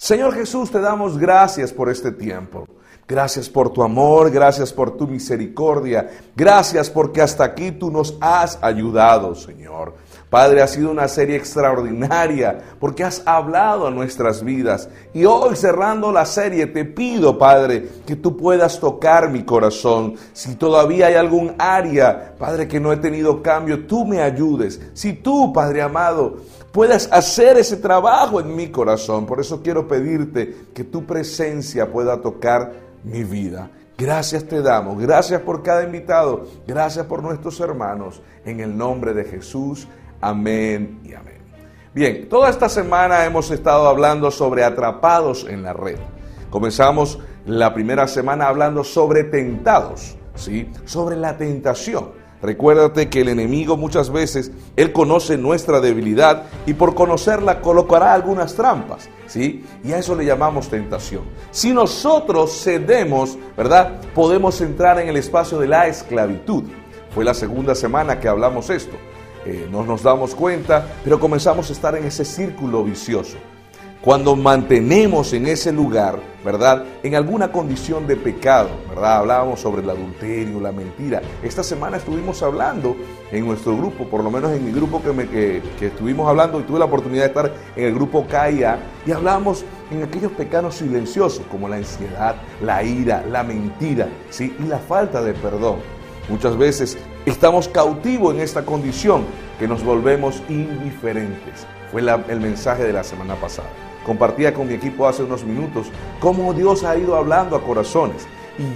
Señor Jesús, te damos gracias por este tiempo. Gracias por tu amor, gracias por tu misericordia, gracias porque hasta aquí tú nos has ayudado, Señor. Padre, ha sido una serie extraordinaria porque has hablado a nuestras vidas. Y hoy cerrando la serie te pido, Padre, que tú puedas tocar mi corazón. Si todavía hay algún área, Padre, que no he tenido cambio, tú me ayudes. Si tú, Padre amado, puedas hacer ese trabajo en mi corazón. Por eso quiero pedirte que tu presencia pueda tocar mi vida. Gracias te damos, gracias por cada invitado, gracias por nuestros hermanos. En el nombre de Jesús. Amén y amén. Bien, toda esta semana hemos estado hablando sobre atrapados en la red. Comenzamos la primera semana hablando sobre tentados, ¿sí? Sobre la tentación. Recuérdate que el enemigo muchas veces, él conoce nuestra debilidad y por conocerla colocará algunas trampas, ¿sí? Y a eso le llamamos tentación. Si nosotros cedemos, ¿verdad? Podemos entrar en el espacio de la esclavitud. Fue la segunda semana que hablamos esto. Eh, no nos damos cuenta, pero comenzamos a estar en ese círculo vicioso. Cuando mantenemos en ese lugar, ¿verdad? En alguna condición de pecado, ¿verdad? Hablábamos sobre el adulterio, la mentira. Esta semana estuvimos hablando en nuestro grupo, por lo menos en mi grupo que, que, estuvimos hablando y tuve la oportunidad de estar en el grupo KIA y hablamos en aquellos pecados silenciosos como la ansiedad, la ira, la mentira, ¿sí? Y la falta de perdón. Muchas veces estamos cautivos en esta condición que nos volvemos indiferentes. Fue el mensaje de la semana pasada. Compartía con mi equipo hace unos minutos cómo Dios ha ido hablando a corazones.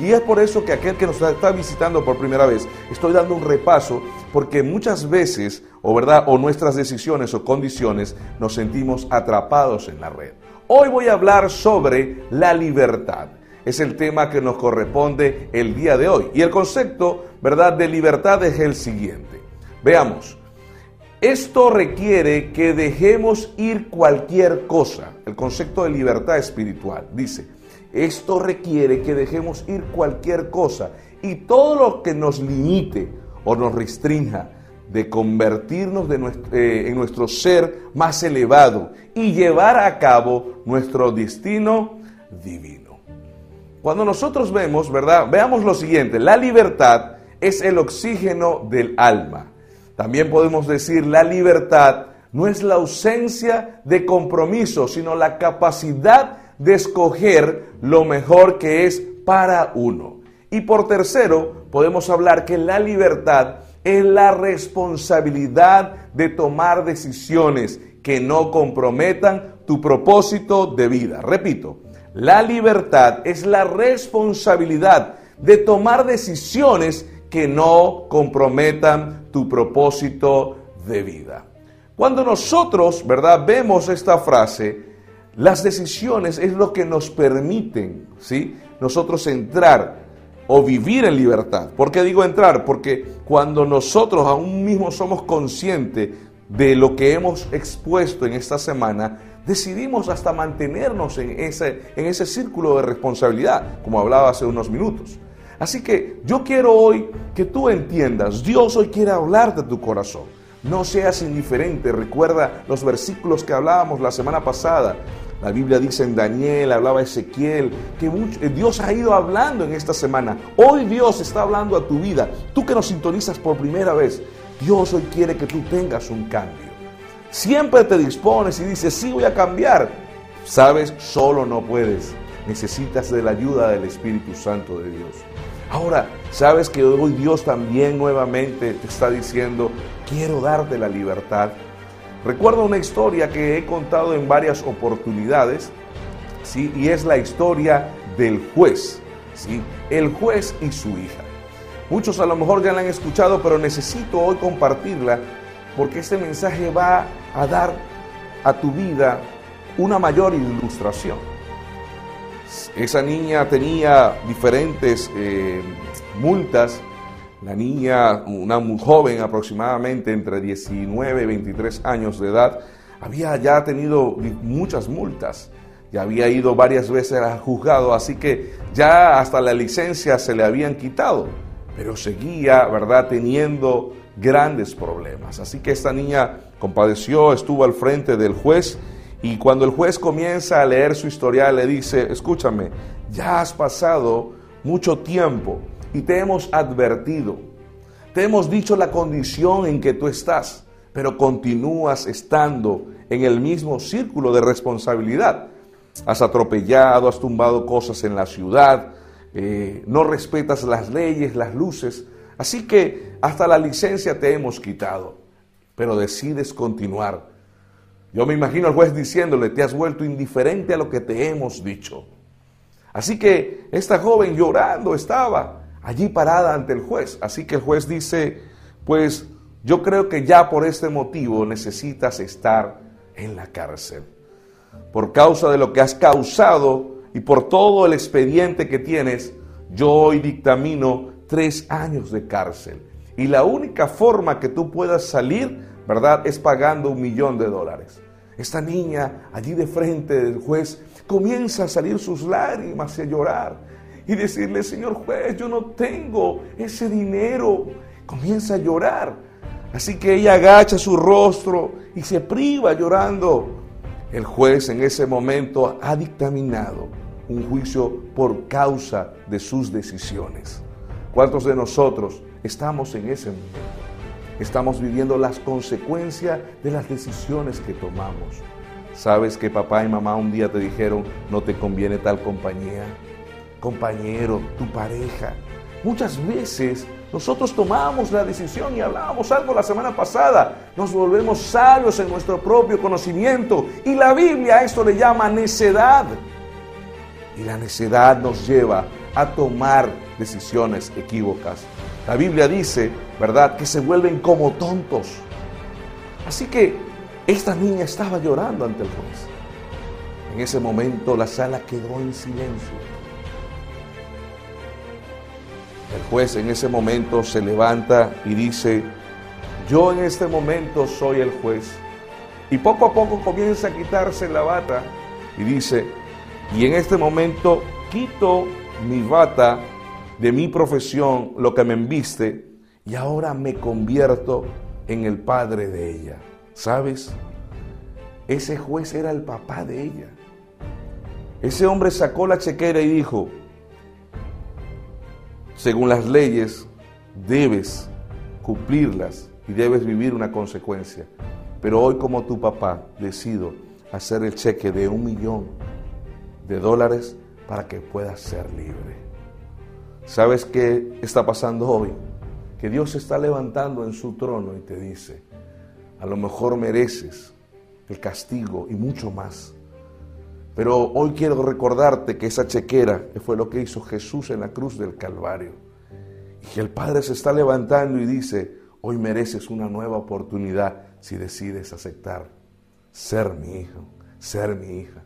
Y es por eso que aquel que nos está visitando por primera vez, estoy dando un repaso, porque muchas veces, o verdad, o nuestras decisiones o condiciones, nos sentimos atrapados en la red. Hoy voy a hablar sobre la libertad es el tema que nos corresponde el día de hoy. Y el concepto, ¿verdad?, de libertad es el siguiente. Veamos, esto requiere que dejemos ir cualquier cosa. El concepto de libertad espiritual dice, esto requiere que dejemos ir cualquier cosa y todo lo que nos limite o nos restrinja de convertirnos eh, en nuestro ser más elevado y llevar a cabo nuestro destino divino. Cuando nosotros vemos, ¿verdad? Veamos lo siguiente, la libertad es el oxígeno del alma. También podemos decir, la libertad no es la ausencia de compromiso, sino la capacidad de escoger lo mejor que es para uno. Y por tercero, podemos hablar que la libertad es la responsabilidad de tomar decisiones que no comprometan tu propósito de vida. Repito, la libertad es la responsabilidad de tomar decisiones que no comprometan tu propósito de vida. Cuando nosotros, ¿verdad?, vemos esta frase, las decisiones es lo que nos permiten, ¿sí? Nosotros entrar o vivir en libertad. ¿Por qué digo entrar? Porque cuando nosotros aún mismo somos conscientes de lo que hemos expuesto en esta semana, decidimos hasta mantenernos en ese, en ese círculo de responsabilidad, como hablaba hace unos minutos. Así que yo quiero hoy que tú entiendas, Dios hoy quiere hablar de tu corazón. No seas indiferente, recuerda los versículos que hablábamos la semana pasada. La Biblia dice en Daniel, hablaba Ezequiel, que eh, Dios ha ido hablando en esta semana. Hoy Dios está hablando a tu vida. Tú que nos sintonizas por primera vez, Dios hoy quiere que tú tengas un cambio. Siempre te dispones y dices, sí voy a cambiar. Sabes, solo no puedes. Necesitas de la ayuda del Espíritu Santo de Dios. Ahora, sabes que hoy Dios también nuevamente te está diciendo, quiero darte la libertad. Recuerdo una historia que he contado en varias oportunidades, ¿sí? y es la historia del juez, ¿sí? el juez y su hija. Muchos a lo mejor ya la han escuchado, pero necesito hoy compartirla porque este mensaje va a dar a tu vida una mayor ilustración. Esa niña tenía diferentes eh, multas. La niña, una joven aproximadamente entre 19 y 23 años de edad, había ya tenido muchas multas. Ya había ido varias veces al juzgado, así que ya hasta la licencia se le habían quitado. Pero seguía, ¿verdad?, teniendo grandes problemas. Así que esta niña compadeció, estuvo al frente del juez Y cuando el juez comienza a leer su historial, le dice, escúchame, ya has pasado mucho tiempo y te hemos advertido, te hemos dicho la condición en que tú estás, pero continúas estando en el mismo círculo de responsabilidad. Has atropellado, has tumbado cosas en la ciudad, eh, no respetas las leyes, las luces, así que hasta la licencia te hemos quitado, pero decides continuar yo me imagino al juez diciéndole, te has vuelto indiferente a lo que te hemos dicho. Así que esta joven llorando estaba allí parada ante el juez. Así que el juez dice, pues yo creo que ya por este motivo necesitas estar en la cárcel. Por causa de lo que has causado y por todo el expediente que tienes, yo hoy dictamino tres años de cárcel. Y la única forma que tú puedas salir, ¿verdad?, es pagando un millón de dólares. Esta niña allí de frente del juez comienza a salir sus lágrimas y a llorar y decirle, Señor juez, yo no tengo ese dinero. Comienza a llorar. Así que ella agacha su rostro y se priva llorando. El juez en ese momento ha dictaminado un juicio por causa de sus decisiones. ¿Cuántos de nosotros estamos en ese momento? Estamos viviendo las consecuencias de las decisiones que tomamos. Sabes que papá y mamá un día te dijeron, no te conviene tal compañía, compañero, tu pareja. Muchas veces nosotros tomamos la decisión y hablábamos algo la semana pasada. Nos volvemos sabios en nuestro propio conocimiento. Y la Biblia a esto le llama necedad. Y la necedad nos lleva a tomar decisiones equívocas. La Biblia dice, ¿verdad?, que se vuelven como tontos. Así que esta niña estaba llorando ante el juez. En ese momento la sala quedó en silencio. El juez en ese momento se levanta y dice, yo en este momento soy el juez. Y poco a poco comienza a quitarse la bata y dice, y en este momento quito mi bata de mi profesión, lo que me enviste, y ahora me convierto en el padre de ella. ¿Sabes? Ese juez era el papá de ella. Ese hombre sacó la chequera y dijo, según las leyes, debes cumplirlas y debes vivir una consecuencia. Pero hoy como tu papá decido hacer el cheque de un millón de dólares para que puedas ser libre. ¿Sabes qué está pasando hoy? Que Dios se está levantando en su trono y te dice, a lo mejor mereces el castigo y mucho más. Pero hoy quiero recordarte que esa chequera fue lo que hizo Jesús en la cruz del Calvario. Y que el Padre se está levantando y dice, hoy mereces una nueva oportunidad si decides aceptar ser mi hijo, ser mi hija.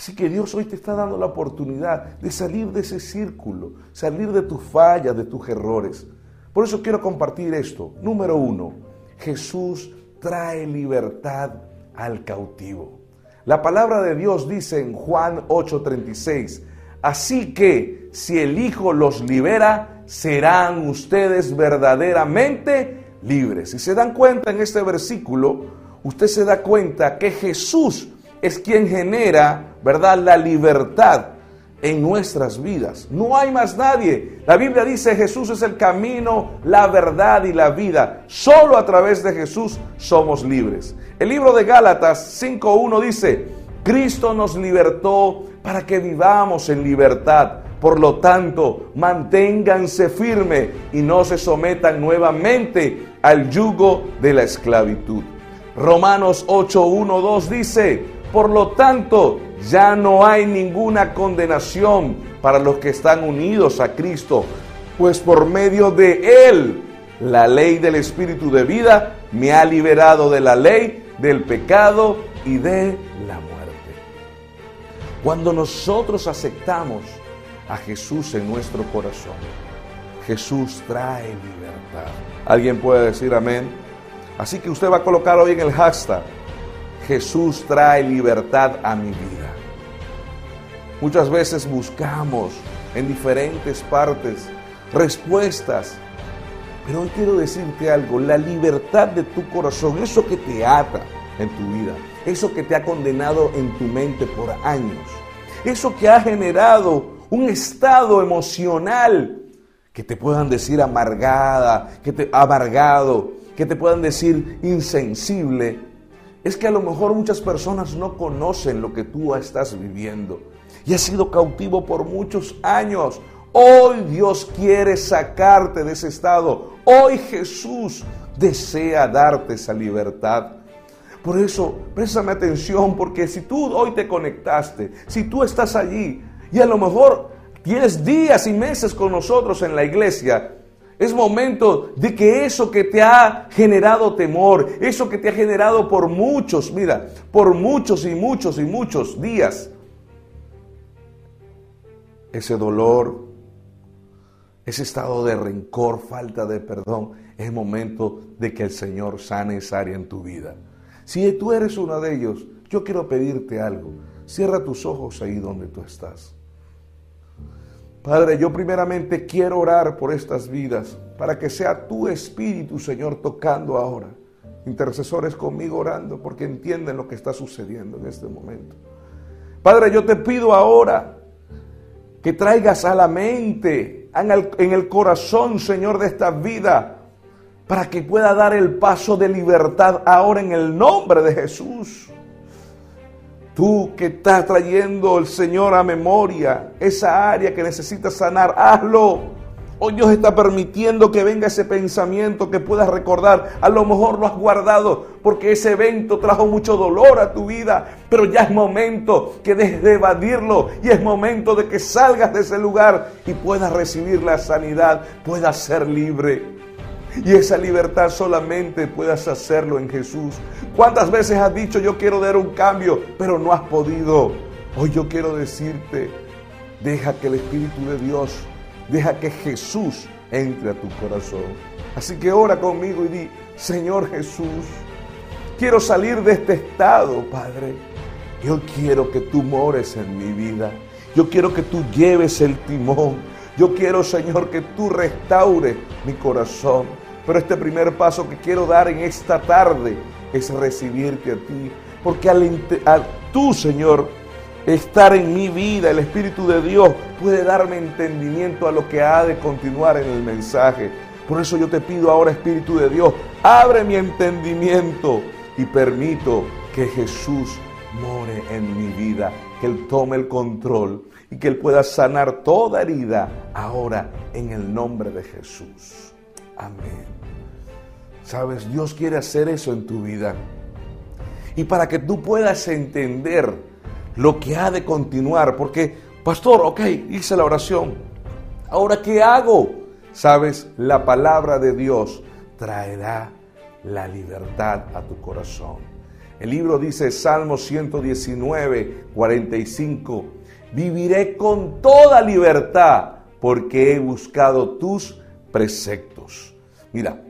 Así que Dios hoy te está dando la oportunidad de salir de ese círculo, salir de tus fallas, de tus errores. Por eso quiero compartir esto. Número uno, Jesús trae libertad al cautivo. La palabra de Dios dice en Juan 8:36, así que si el Hijo los libera, serán ustedes verdaderamente libres. Si se dan cuenta en este versículo, usted se da cuenta que Jesús es quien genera, ¿verdad?, la libertad en nuestras vidas. No hay más nadie. La Biblia dice Jesús es el camino, la verdad y la vida. Solo a través de Jesús somos libres. El libro de Gálatas 5.1 dice, Cristo nos libertó para que vivamos en libertad. Por lo tanto, manténganse firme y no se sometan nuevamente al yugo de la esclavitud. Romanos 8.1.2 dice, por lo tanto, ya no hay ninguna condenación para los que están unidos a Cristo, pues por medio de Él, la ley del Espíritu de vida me ha liberado de la ley, del pecado y de la muerte. Cuando nosotros aceptamos a Jesús en nuestro corazón, Jesús trae libertad. ¿Alguien puede decir amén? Así que usted va a colocar hoy en el hashtag Jesús trae libertad a mi vida. Muchas veces buscamos en diferentes partes respuestas, pero hoy quiero decirte algo, la libertad de tu corazón, eso que te ata en tu vida, eso que te ha condenado en tu mente por años, eso que ha generado un estado emocional que te puedan decir amargada, que te amargado, que te puedan decir insensible, es que a lo mejor muchas personas no conocen lo que tú estás viviendo y has sido cautivo por muchos años. Hoy Dios quiere sacarte de ese estado. Hoy Jesús desea darte esa libertad. Por eso, préstame atención, porque si tú hoy te conectaste, si tú estás allí y a lo mejor tienes días y meses con nosotros en la iglesia, es momento de que eso que te ha generado temor, eso que te ha generado por muchos, mira, por muchos y muchos y muchos días, ese dolor, ese estado de rencor, falta de perdón, es momento de que el Señor sane esa área en tu vida. Si tú eres uno de ellos, yo quiero pedirte algo. Cierra tus ojos ahí donde tú estás. Padre, yo primeramente quiero orar por estas vidas, para que sea tu Espíritu, Señor, tocando ahora. Intercesores conmigo orando, porque entienden lo que está sucediendo en este momento. Padre, yo te pido ahora que traigas a la mente, en el, corazón, Señor, de esta vida, para que pueda dar el paso de libertad ahora en el nombre de Jesús. Tú que estás trayendo el Señor a memoria esa área que necesitas sanar, hazlo. Hoy Dios está permitiendo que venga ese pensamiento que puedas recordar. A lo mejor lo has guardado porque ese evento trajo mucho dolor a tu vida. Pero ya es momento que dejes de evadirlo. Y es momento de que salgas de ese lugar y puedas recibir la sanidad. Puedas ser libre. Y esa libertad solamente puedas hacerlo en Jesús. ¿Cuántas veces has dicho yo quiero dar un cambio, pero no has podido? Hoy yo quiero decirte, deja que el Espíritu de Dios Deja que Jesús entre a tu corazón. Así que ora conmigo y di, Señor Jesús, quiero salir de este estado, Padre. Yo quiero que tú mores en mi vida. Yo quiero que tú lleves el timón. Yo quiero, Señor, que tú restaures mi corazón. Pero este primer paso que quiero dar en esta tarde es recibirte a ti. Porque al, tú, Señor, estar en mi vida, el Espíritu de Dios puede darme entendimiento a lo que ha de continuar en el mensaje. Por eso yo te pido ahora, Espíritu de Dios, abre mi entendimiento y permito que Jesús more en mi vida, que Él tome el control y que Él pueda sanar toda herida ahora en el nombre de Jesús. Amén. Sabes, Dios quiere hacer eso en tu vida. Y para que tú puedas entender lo que ha de continuar, porque, pastor, ok, hice la oración, ahora ¿qué hago? Sabes, la palabra de Dios traerá la libertad a tu corazón. El libro dice, Salmo 119, 45, viviré con toda libertad porque he buscado tus preceptos. Mira,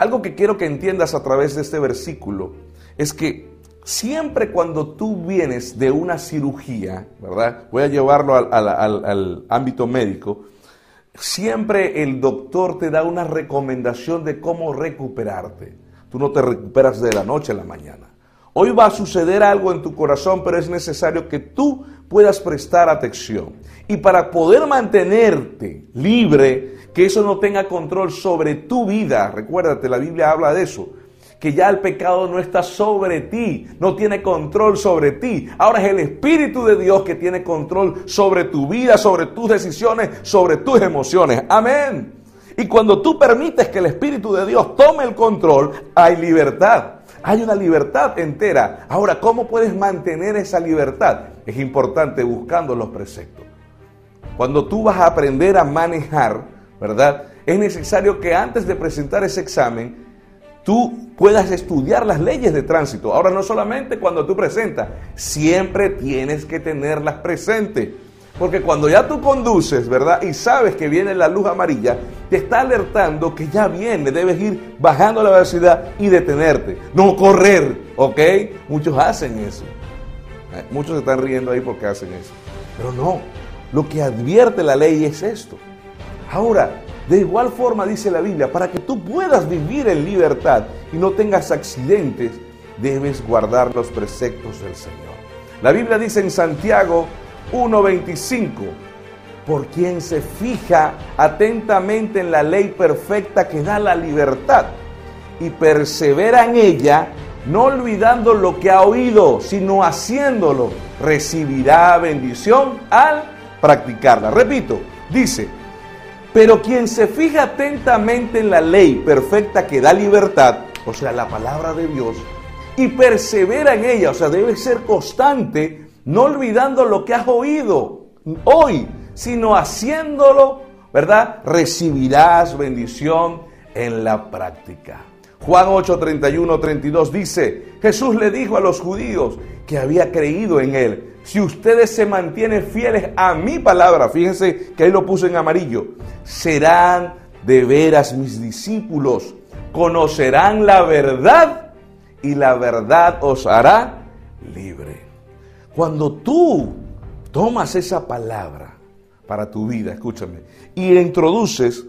algo que quiero que entiendas a través de este versículo es que Siempre cuando tú vienes de una cirugía, ¿verdad? Voy a llevarlo al, ámbito médico. Siempre el doctor te da una recomendación de cómo recuperarte. Tú no te recuperas de la noche a la mañana. Hoy va a suceder algo en tu corazón, pero es necesario que tú puedas prestar atención. Y para poder mantenerte libre, que eso no tenga control sobre tu vida, recuérdate, la Biblia habla de eso que ya el pecado no está sobre ti, no tiene control sobre ti. Ahora es el Espíritu de Dios que tiene control sobre tu vida, sobre tus decisiones, sobre tus emociones. Amén. Y cuando tú permites que el Espíritu de Dios tome el control, hay libertad. Hay una libertad entera. Ahora, ¿cómo puedes mantener esa libertad? Es importante buscando los preceptos. Cuando tú vas a aprender a manejar, ¿verdad? Es necesario que antes de presentar ese examen, tú puedas estudiar las leyes de tránsito. Ahora no solamente cuando tú presentas, siempre tienes que tenerlas presentes. Porque cuando ya tú conduces, ¿verdad? Y sabes que viene la luz amarilla, te está alertando que ya viene, debes ir bajando la velocidad y detenerte. No correr, ¿ok? Muchos hacen eso. Eh, muchos se están riendo ahí porque hacen eso. Pero no, lo que advierte la ley es esto. Ahora, de igual forma dice la Biblia, para que tú puedas vivir en libertad y no tengas accidentes, debes guardar los preceptos del Señor. La Biblia dice en Santiago 1.25, por quien se fija atentamente en la ley perfecta que da la libertad y persevera en ella, no olvidando lo que ha oído, sino haciéndolo, recibirá bendición al practicarla. Repito, dice, pero quien se fija atentamente en la ley perfecta que da libertad, o sea, la palabra de Dios, y persevera en ella, o sea, debe ser constante, no olvidando lo que has oído hoy, sino haciéndolo, ¿verdad? Recibirás bendición en la práctica. Juan 8, 31, 32 dice, Jesús le dijo a los judíos que había creído en él, si ustedes se mantienen fieles a mi palabra, fíjense que ahí lo puse en amarillo, serán de veras mis discípulos, conocerán la verdad y la verdad os hará libre. Cuando tú tomas esa palabra para tu vida, escúchame, y introduces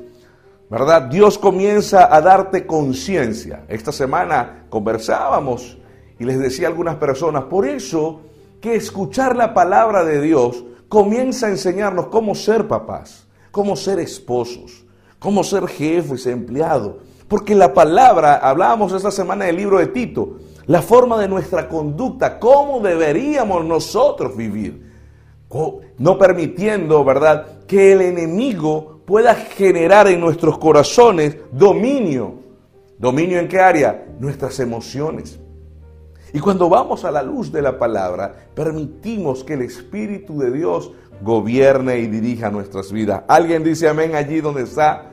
¿verdad? Dios comienza a darte conciencia. Esta semana conversábamos y les decía a algunas personas, por eso que escuchar la palabra de Dios comienza a enseñarnos cómo ser papás, cómo ser esposos, cómo ser jefes, empleados. Porque la palabra, hablábamos esta semana del libro de Tito, la forma de nuestra conducta, cómo deberíamos nosotros vivir, no permitiendo, ¿verdad?, que el enemigo pueda generar en nuestros corazones dominio. ¿Dominio en qué área? Nuestras emociones. Y cuando vamos a la luz de la palabra, permitimos que el Espíritu de Dios gobierne y dirija nuestras vidas. ¿Alguien dice amén allí donde está?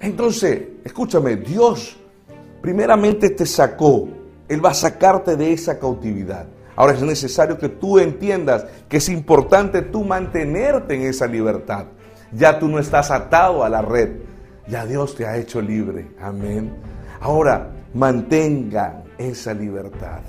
Entonces, escúchame, Dios primeramente te sacó, Él va a sacarte de esa cautividad. Ahora es necesario que tú entiendas que es importante tú mantenerte en esa libertad. Ya tú no estás atado a la red. Ya Dios te ha hecho libre. Amén. Ahora, mantengan esa libertad.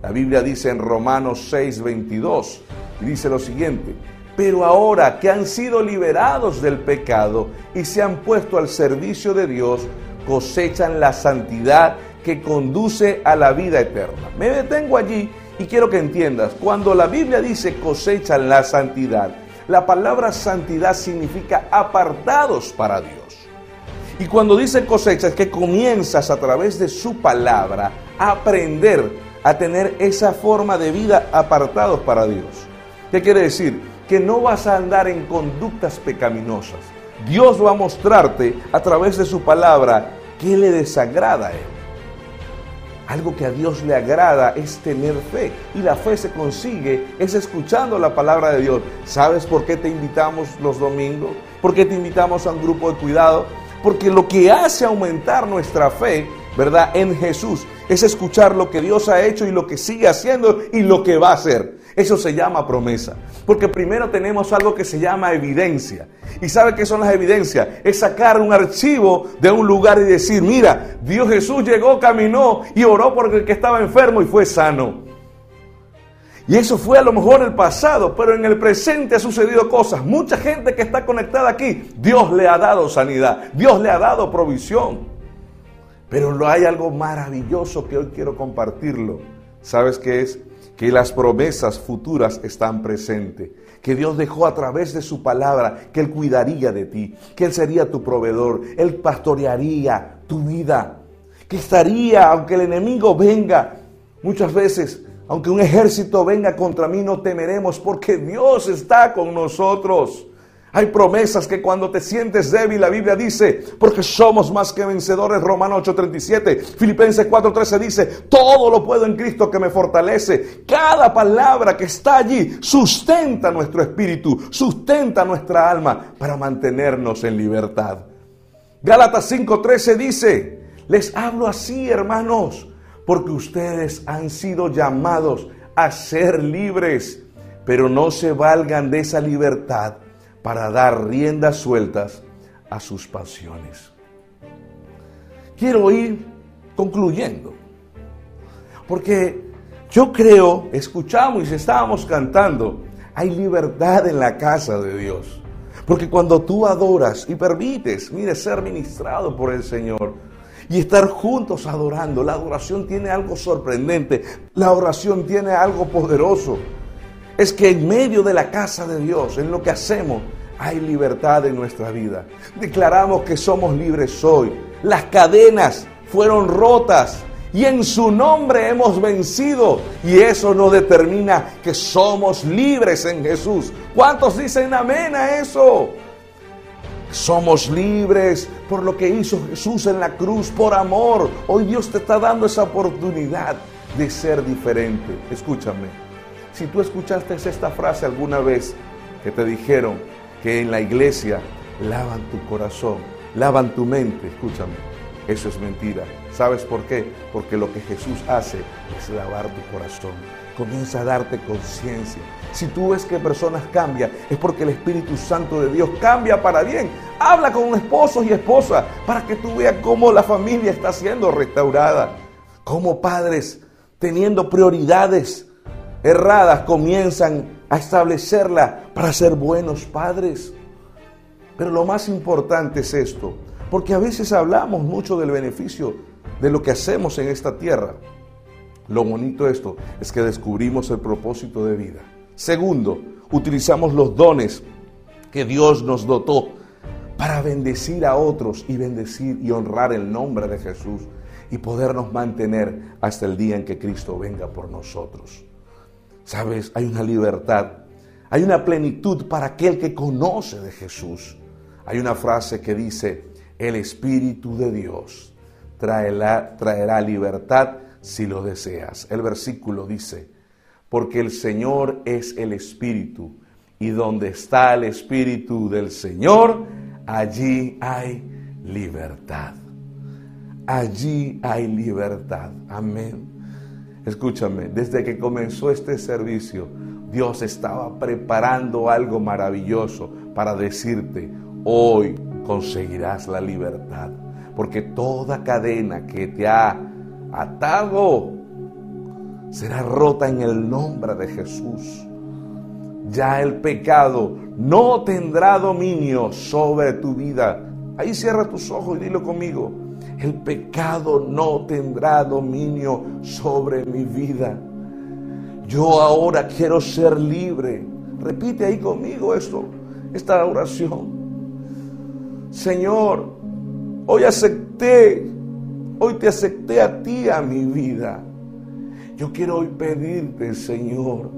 La Biblia dice en Romanos 6, 22, dice lo siguiente, pero ahora que han sido liberados del pecado y se han puesto al servicio de Dios, cosechan la santidad que conduce a la vida eterna. Me detengo allí y quiero que entiendas, cuando la Biblia dice cosechan la santidad, la palabra santidad significa apartados para Dios. Y cuando dice cosecha es que comienzas a través de su palabra a aprender a tener esa forma de vida apartados para Dios. ¿Qué quiere decir? Que no vas a andar en conductas pecaminosas. Dios va a mostrarte a través de su palabra qué le desagrada a Él. Algo que a Dios le agrada es tener fe. Y la fe se consigue es escuchando la palabra de Dios. ¿Sabes por qué te invitamos los domingos? ¿Por qué te invitamos a un grupo de cuidado? Porque lo que hace aumentar nuestra fe, ¿verdad? En Jesús es escuchar lo que Dios ha hecho y lo que sigue haciendo y lo que va a hacer. Eso se llama promesa. Porque primero tenemos algo que se llama evidencia. ¿Y sabe qué son las evidencias? Es sacar un archivo de un lugar y decir, mira, Dios Jesús llegó, caminó y oró por el que estaba enfermo y fue sano. Y eso fue a lo mejor el pasado, pero en el presente ha sucedido cosas. Mucha gente que está conectada aquí, Dios le ha dado sanidad, Dios le ha dado provisión. Pero hay algo maravilloso que hoy quiero compartirlo. ¿Sabes qué es? que las promesas futuras están presentes, que Dios dejó a través de su palabra, que Él cuidaría de ti, que Él sería tu proveedor, Él pastorearía tu vida, que estaría, aunque el enemigo venga, muchas veces, aunque un ejército venga contra mí, no temeremos, porque Dios está con nosotros. Hay promesas que cuando te sientes débil, la Biblia dice, porque somos más que vencedores, Romanos 8:37, Filipenses 4:13 dice, todo lo puedo en Cristo que me fortalece. Cada palabra que está allí sustenta nuestro espíritu, sustenta nuestra alma para mantenernos en libertad. Gálatas 5:13 dice, les hablo así, hermanos, porque ustedes han sido llamados a ser libres, pero no se valgan de esa libertad para dar riendas sueltas a sus pasiones. Quiero ir concluyendo, porque yo creo, escuchamos y estábamos cantando, hay libertad en la casa de Dios. Porque cuando tú adoras y permites, mire, ser ministrado por el Señor, y estar juntos adorando. La adoración tiene algo sorprendente, la oración tiene algo poderoso. Es que en medio de la casa de Dios, en lo que hacemos, hay libertad en nuestra vida. Declaramos que somos libres hoy. Las cadenas fueron rotas y en su nombre hemos vencido. Y eso nos determina que somos libres en Jesús. ¿Cuántos dicen amén a eso? Somos libres por lo que hizo Jesús en la cruz, por amor. Hoy Dios te está dando esa oportunidad de ser diferente. Escúchame, si tú escuchaste esta frase alguna vez que te dijeron que en la iglesia lavan tu corazón, lavan tu mente, escúchame, eso es mentira. ¿Sabes por qué? Porque lo que Jesús hace es lavar tu corazón. Comienza a darte conciencia. Si tú ves que personas cambian, es porque el Espíritu Santo de Dios cambia para bien. Habla con esposos y esposas para que tú veas cómo la familia está siendo restaurada. Cómo padres, teniendo prioridades erradas, comienzan a establecerla para ser buenos padres. Pero lo más importante es esto, porque a veces hablamos mucho del beneficio de lo que hacemos en esta tierra. Lo bonito de esto es que descubrimos el propósito de vida. Segundo, utilizamos los dones que Dios nos dotó para bendecir a otros y bendecir y honrar el nombre de Jesús y podernos mantener hasta el día en que Cristo venga por nosotros. Sabes, hay una libertad, hay una plenitud para aquel que conoce de Jesús. Hay una frase que dice, el Espíritu de Dios traerá, traerá libertad si lo deseas. El versículo dice, porque el Señor es el Espíritu, y donde está el Espíritu del Señor, allí hay libertad. Allí hay libertad. Amén. Escúchame, desde que comenzó este servicio, Dios estaba preparando algo maravilloso para decirte, hoy conseguirás la libertad. Porque toda cadena que te ha atado será rota en el nombre de Jesús. Ya el pecado no tendrá dominio sobre tu vida. Ahí cierra tus ojos y dilo conmigo el pecado no tendrá dominio sobre mi vida. Yo ahora quiero ser libre. Repite ahí conmigo esto, esta oración. Señor, hoy acepté, hoy te acepté a ti a mi vida. Yo quiero hoy pedirte, Señor,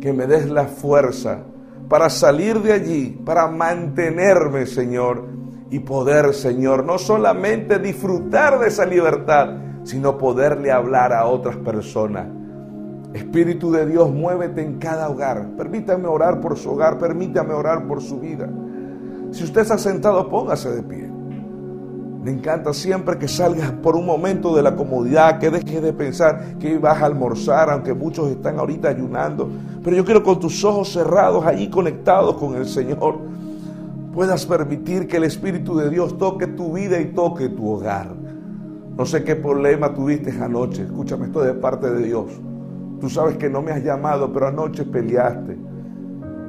que me des la fuerza para salir de allí, para mantenerme, Señor, y poder, Señor, no solamente disfrutar de esa libertad, sino poderle hablar a otras personas. Espíritu de Dios, muévete en cada hogar. Permítame orar por su hogar, permítame orar por su vida. Si usted está sentado, póngase de pie. Me encanta siempre que salgas por un momento de la comodidad, que dejes de pensar que vas a almorzar, aunque muchos están ahorita ayunando. Pero yo quiero con tus ojos cerrados, allí conectados con el Señor, puedas permitir que el Espíritu de Dios toque tu vida y toque tu hogar. No sé qué problema tuviste anoche, escúchame, esto de parte de Dios. Tú sabes que no me has llamado, pero anoche peleaste.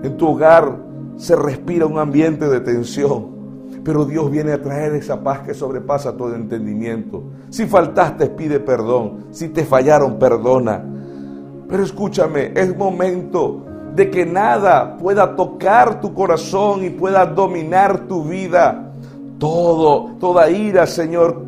En tu hogar se respira un ambiente de tensión. Pero Dios viene a traer esa paz que sobrepasa todo entendimiento. Si faltaste, pide perdón. Si te fallaron, perdona. Pero escúchame, es momento de que nada pueda tocar tu corazón y pueda dominar tu vida. Todo, toda ira, Señor.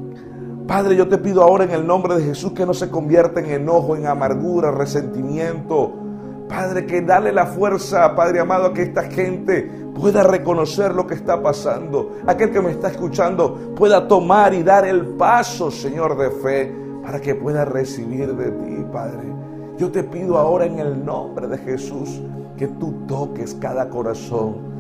Padre, yo te pido ahora en el nombre de Jesús que no se convierta en enojo, en amargura, resentimiento. Padre, que dale la fuerza, Padre amado, a que esta gente pueda reconocer lo que está pasando. Aquel que me está escuchando pueda tomar y dar el paso, Señor, de fe, para que pueda recibir de ti, Padre. Yo te pido ahora en el nombre de Jesús que tú toques cada corazón.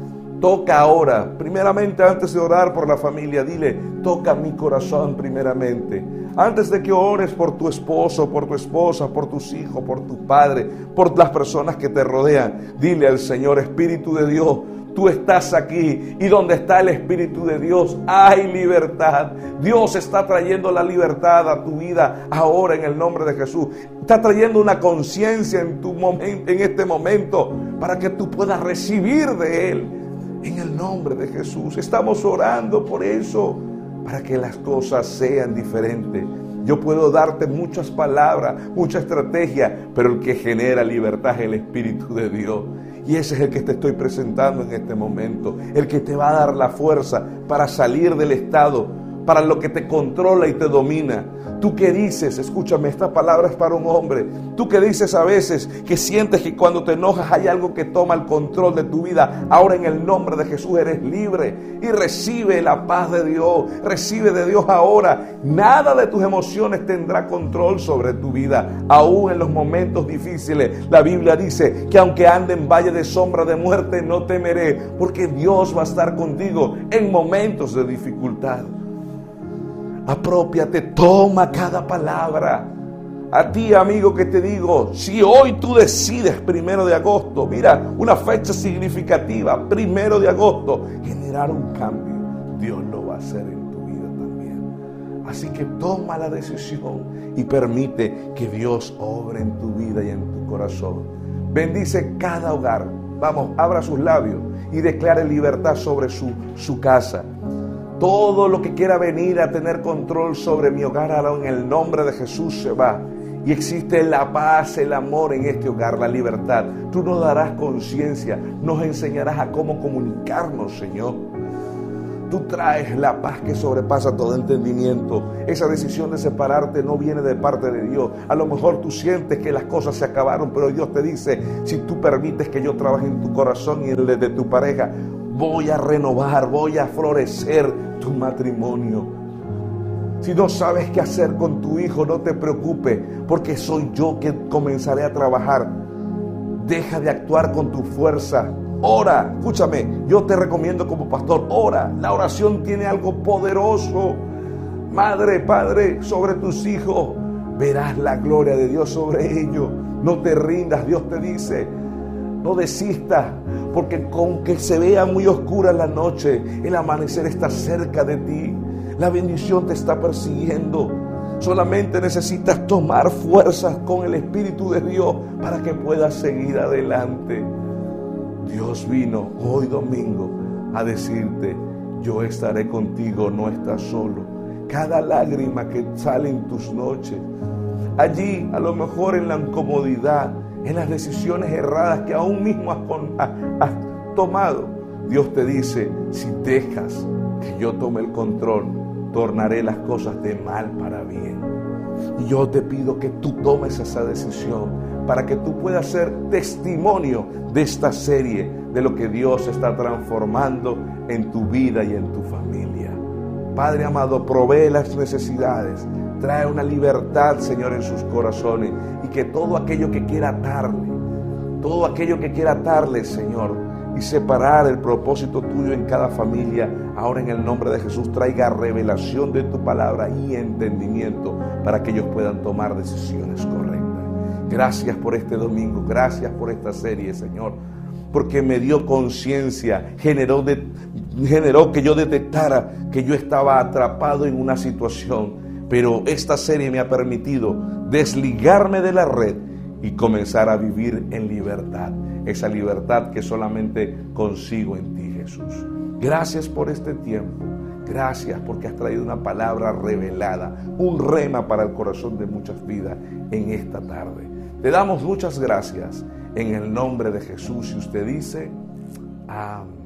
Toca ahora, primeramente antes de orar por la familia, dile, toca mi corazón primeramente. Antes de que ores por tu esposo, por tu esposa, por tus hijos, por tu padre, por las personas que te rodean, dile al Señor Espíritu de Dios, Tú estás aquí y donde está el Espíritu de Dios hay libertad. Dios está trayendo la libertad a tu vida ahora en el nombre de Jesús. Está trayendo una conciencia en tu en este momento, para que tú puedas recibir de Él en el nombre de Jesús. Estamos orando por eso. para que las cosas sean diferentes. Yo puedo darte muchas palabras, mucha estrategia, pero el que genera libertad es el Espíritu de Dios. Y ese es el que te estoy presentando en este momento, el que te va a dar la fuerza para salir del estado, para lo que te controla y te domina. Tú que dices, escúchame, esta palabra es para un hombre. Tú que dices a veces que sientes que cuando te enojas hay algo que toma el control de tu vida. Ahora en el nombre de Jesús eres libre y recibe la paz de Dios. Recibe de Dios ahora. Nada de tus emociones tendrá control sobre tu vida. Aún en los momentos difíciles, la Biblia dice que aunque ande en valle de sombra de muerte, no temeré, porque Dios va a estar contigo en momentos de dificultad. Apropiate, toma cada palabra. A ti, amigo, que te digo, si hoy tú decides primero de agosto, mira, una fecha significativa, primero de agosto, generar un cambio, Dios lo va a hacer en tu vida también. Así que toma la decisión y permite que Dios obre en tu vida y en tu corazón. Bendice cada hogar. Vamos, abra sus labios y declare libertad sobre su, su casa. Todo lo que quiera venir a tener control sobre mi hogar, ahora en el nombre de Jesús se va. Y existe la paz, el amor en este hogar, la libertad. Tú nos darás conciencia, nos enseñarás a cómo comunicarnos, Señor. Tú traes la paz que sobrepasa todo entendimiento. Esa decisión de separarte no viene de parte de Dios. A lo mejor tú sientes que las cosas se acabaron, pero Dios te dice, si tú permites que yo trabaje en tu corazón y en el de tu pareja, voy a renovar, voy a florecer tu matrimonio. Si no sabes qué hacer con tu hijo, no te preocupes, porque soy yo que comenzaré a trabajar. Deja de actuar con tu fuerza. Ora, escúchame, yo te recomiendo como pastor, ora. La oración tiene algo poderoso. Madre, padre, sobre tus hijos, verás la gloria de Dios sobre ellos. No te rindas, Dios te dice, no desistas, porque con que se vea muy oscura la noche, el amanecer está cerca de ti. La bendición te está persiguiendo. Solamente necesitas tomar fuerzas con el Espíritu de Dios para que puedas seguir adelante. Dios vino hoy domingo a decirte, yo estaré contigo, no estás solo. Cada lágrima que sale en tus noches, allí a lo mejor en la incomodidad, en las decisiones erradas que aún mismo has, tomado, Dios te dice, si dejas que yo tome el control, tornaré las cosas de mal para bien. Y yo te pido que tú tomes esa decisión para que tú puedas ser testimonio de esta serie, de lo que Dios está transformando en tu vida y en tu familia. Padre amado, provee las necesidades, trae una libertad, Señor, en sus corazones y que todo aquello que quiera atarle, todo aquello que quiera atarle, Señor, y separar el propósito tuyo en cada familia, ahora en el nombre de Jesús traiga revelación de tu palabra y entendimiento para que ellos puedan tomar decisiones correctas. Gracias por este domingo, gracias por esta serie, Señor, porque me dio conciencia, generó, generó que yo detectara que yo estaba atrapado en una situación pero esta serie me ha permitido desligarme de la red y comenzar a vivir en libertad. Esa libertad que solamente consigo en ti, Jesús. Gracias por este tiempo. Gracias porque has traído una palabra revelada, un rema para el corazón de muchas vidas en esta tarde. Te damos muchas gracias en el nombre de Jesús y usted dice, amén.